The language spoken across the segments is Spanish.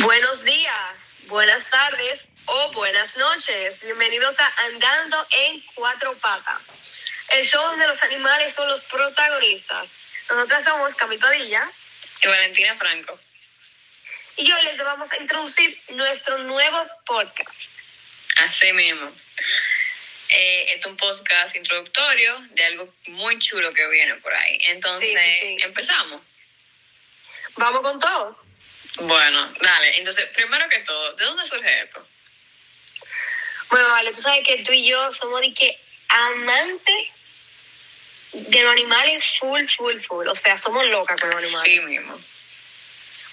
Buenos días, buenas tardes o buenas noches. Bienvenidos a Andando en Cuatro Patas, el show donde los animales son los protagonistas. Nosotras somos Camipadilla y Valentina Franco. Y hoy les vamos a introducir nuestro nuevo podcast. Así mismo. Eh, es un podcast introductorio de algo muy chulo que viene por ahí. Entonces, empezamos. Vamos con todo. Bueno, dale. Entonces, primero que todo, ¿de dónde surge esto? Bueno, vale, tú sabes que tú y yo somos de que amantes de los animales full, full, full. O sea, somos locas con los animales. Sí mismo.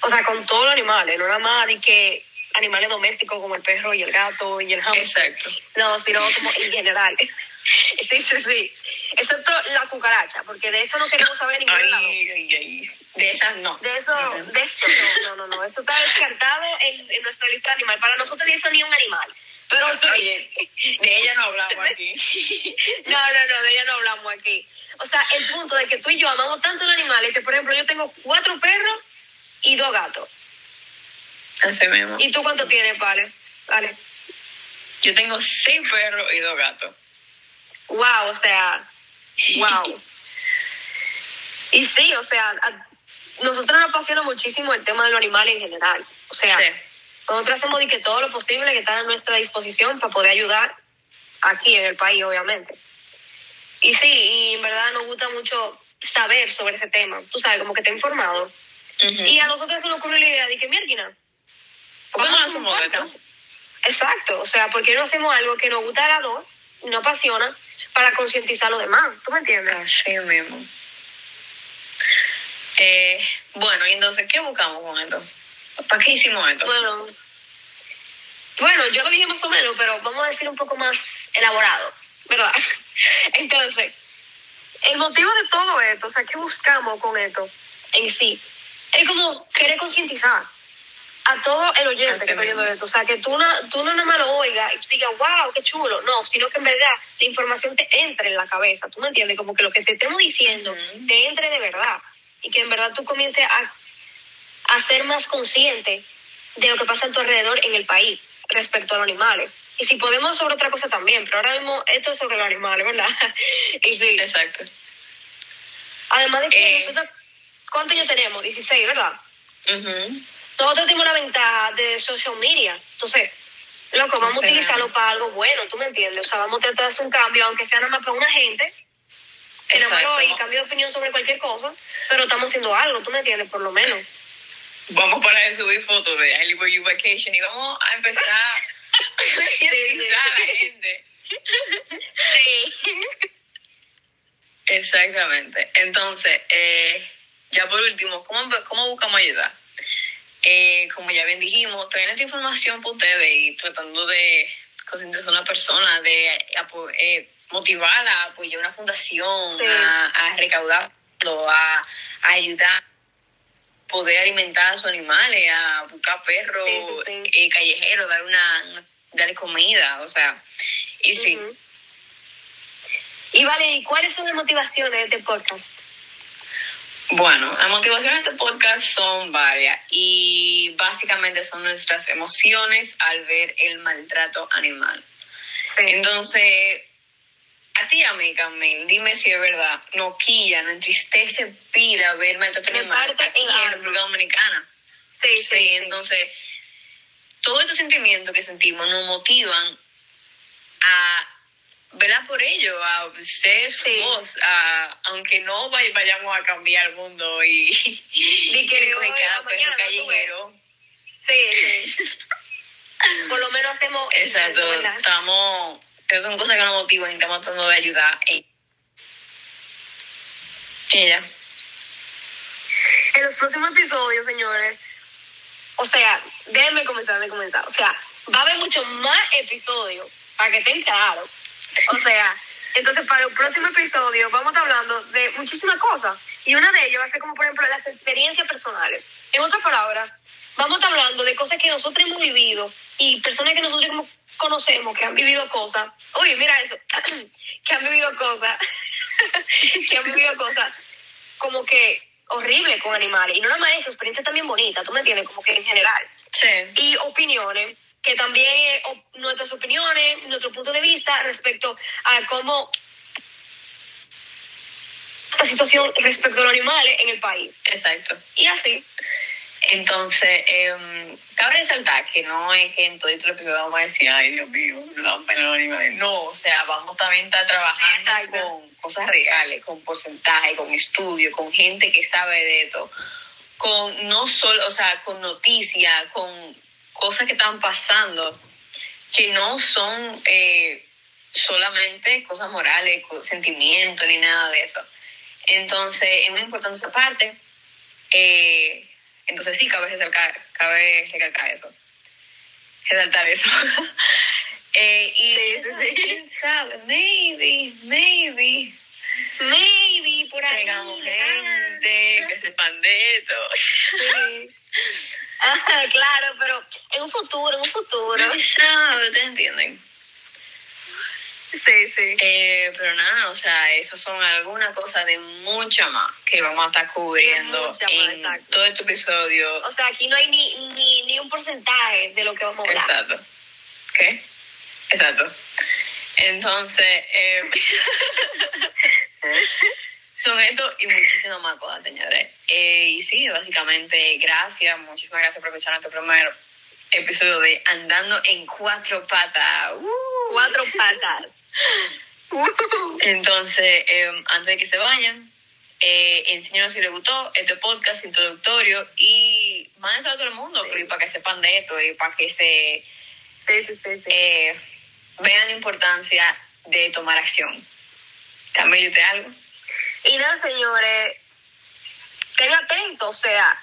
O sea, con todos los animales, no nada más de que animales domésticos como el perro y el gato y el hamster. Exacto. No, sino como en general. sí, sí, sí. Excepto la cucaracha, porque de eso no queremos saber ningún ay, lado. Ay, ay. De esas no. De eso, de eso no, no, no, no. Eso está descartado en, en nuestra lista de animales. Para nosotros ni eso ni un animal. Pero. Oye, de ella no hablamos aquí. no, no, no, de ella no hablamos aquí. O sea, el punto de que tú y yo amamos tanto los animales que, por ejemplo, yo tengo cuatro perros y dos gatos. Así mismo. ¿Y tú cuánto tienes, Vale? Vale. Yo tengo seis perros y dos gatos. Wow, o sea, wow. y sí, o sea, a, nosotros nos apasiona muchísimo el tema de los animales en general. O sea, Sí. nosotros hacemos de que todo lo posible que está a nuestra disposición para poder ayudar aquí en el país, obviamente. Y sí, y en verdad nos gusta mucho saber sobre ese tema. Tú sabes, como que te he informado. Y a nosotros se nos ocurre la idea de que, mierda, ¿Por qué no hacemos podcast. Exacto, o sea, ¿por qué no hacemos algo que nos gusta a las dos, nos apasiona, para concientizar a los demás? ¿Tú me entiendes? Así mismo. Eh, bueno, y entonces, ¿qué buscamos con esto? ¿Para qué hicimos esto? Bueno, bueno, yo lo dije más o menos, pero vamos a decir un poco más elaborado, ¿verdad? Entonces, el motivo de todo esto, o sea, ¿qué buscamos con esto en sí? Es como querer concientizar a todo el oyente Así que está oyendo esto. O sea, que tú no, tú no nada más lo oigas y tú digas, wow, qué chulo. No, sino que en verdad la información te entre en la cabeza. ¿Tú me entiendes? Como que lo que te estemos diciendo te entre de verdad. Y que en verdad tú comiences a, a ser más consciente de lo que pasa a tu alrededor en el país respecto a los animales. Y si podemos sobre otra cosa también, pero ahora mismo esto es sobre los animales, ¿verdad? y sí, Exacto. además de que Eh. nosotros, ¿cuántos años tenemos? 16, ¿verdad? Ujú. Nosotros tenemos la ventaja de social media. Entonces, loco, vamos a utilizarlo para algo bueno, ¿tú me entiendes? O sea, vamos a tratar de hacer un cambio, aunque sea nada más para una gente, oiga y cambie de opinión sobre cualquier cosa, pero estamos haciendo algo, ¿tú me entiendes? Por lo menos. Vamos a parar de subir fotos de I Live You Vacation y vamos a empezar a concientizar a la gente. Sí. Exactamente. Entonces, eh, ya por último, ¿cómo, cómo buscamos ayuda? Eh, como ya bien dijimos, trayendo esta información para ustedes y tratando de concientizar a una persona, de eh, motivarla a apoyar una fundación, Sí. a, a recaudarlo, a, a ayudar poder alimentar a sus animales, a buscar perros Sí, sí, eh, callejeros, dar una, una- darle comida, o sea, y sí. Y vale, ¿y cuáles son las motivaciones de este podcast? Bueno, las motivaciones de este podcast son varias y básicamente son nuestras emociones al ver el maltrato animal. Sí. Entonces, a ti, a mí, Camil, dime si es verdad, nos quilla, nos entristece pila ver maltrato Me animal parte aquí en. República Dominicana. sí, Sí, sí, entonces, todos estos sentimientos que sentimos nos motivan a velar por ello, a ser su Sí. voz, a, aunque no vay- vayamos a cambiar el mundo y, que y recoger hoy cada perro callejero. Sí, sí. Por lo menos hacemos Exacto, estamos, son cosas que nos motivan y estamos tratando de ayudar. Ella. En los próximos episodios, señores, o sea, déjenme comentar, déjenme comentar. O sea, va a haber mucho más episodios, para que estén claros. O sea, entonces para el próximo episodio vamos a estar hablando de muchísimas cosas. Y una de ellas va a ser como, por ejemplo, las experiencias personales. En otras palabras, vamos a estar hablando de cosas que nosotros hemos vivido y personas que nosotros conocemos que han vivido cosas. Uy, mira eso. que han vivido cosas. que han vivido cosas como que, horrible con animales. Y no nada más eso, experiencia también bonita, tú me entiendes, como que en general. Sí. Y opiniones, que también eh, op- nuestras opiniones, nuestro punto de vista respecto a cómo esta situación respecto a los animales en el país. Exacto. Y así. Entonces, eh, cabe resaltar que no es que en todo esto lo que vamos a decir, ay Dios mío, no, animales. No, o sea, vamos también a estar trabajando con cosas reales, con porcentaje, con estudio, con gente que sabe de esto, con no solo, o sea, con noticias, con cosas que están pasando, que no son eh, solamente cosas morales, sentimientos, ni nada de eso. Entonces, es muy importante esa parte. Eh, entonces sí, cabe recalcar, cabe recalcar eso. Resaltar eso. eh, y Sí, sí, quién sabe, maybe, maybe, Maybe por ahí. tengamos gente que sepan de esto. Sí. Ajá, claro, pero en un futuro, en un futuro. No sabe, ¿ustedes entienden? Sí, sí. Eh, pero nada, o sea, esas son algunas cosas de mucha más que vamos a estar cubriendo más, en exacto. todo este episodio. O sea, aquí no hay ni, ni, ni un porcentaje de lo que vamos a hablar. Exacto. ¿Qué? Exacto. Entonces, eh, son esto y muchísimas más cosas, señores. Eh, y sí, básicamente, gracias, muchísimas gracias por escuchar nuestro primer episodio de Andando en Cuatro Patas. ¡Uh! Cuatro patas. Entonces, eh, antes de que se vayan, eh, enséñanos si les gustó este podcast introductorio y mándense a todo el mundo para que sepan de esto y para que se Sí, eh, vean la importancia de tomar acción. Camilo, ¿te algo? Y nada, señores, estén atentos, o sea,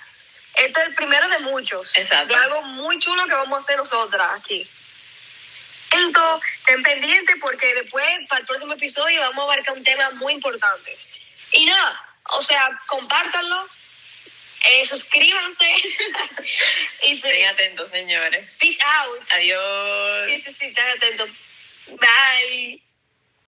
este es el primero de muchos. Exacto. De algo muy chulo que vamos a hacer nosotras aquí. Entonces, estén pendientes porque después, para el próximo episodio, vamos a abarcar un tema muy importante. Y nada, o sea, compártanlo, eh, suscríbanse y sí, Estén atentos, señores. peace out. Adiós. Sí, sí, sí, estén atentos. Bye.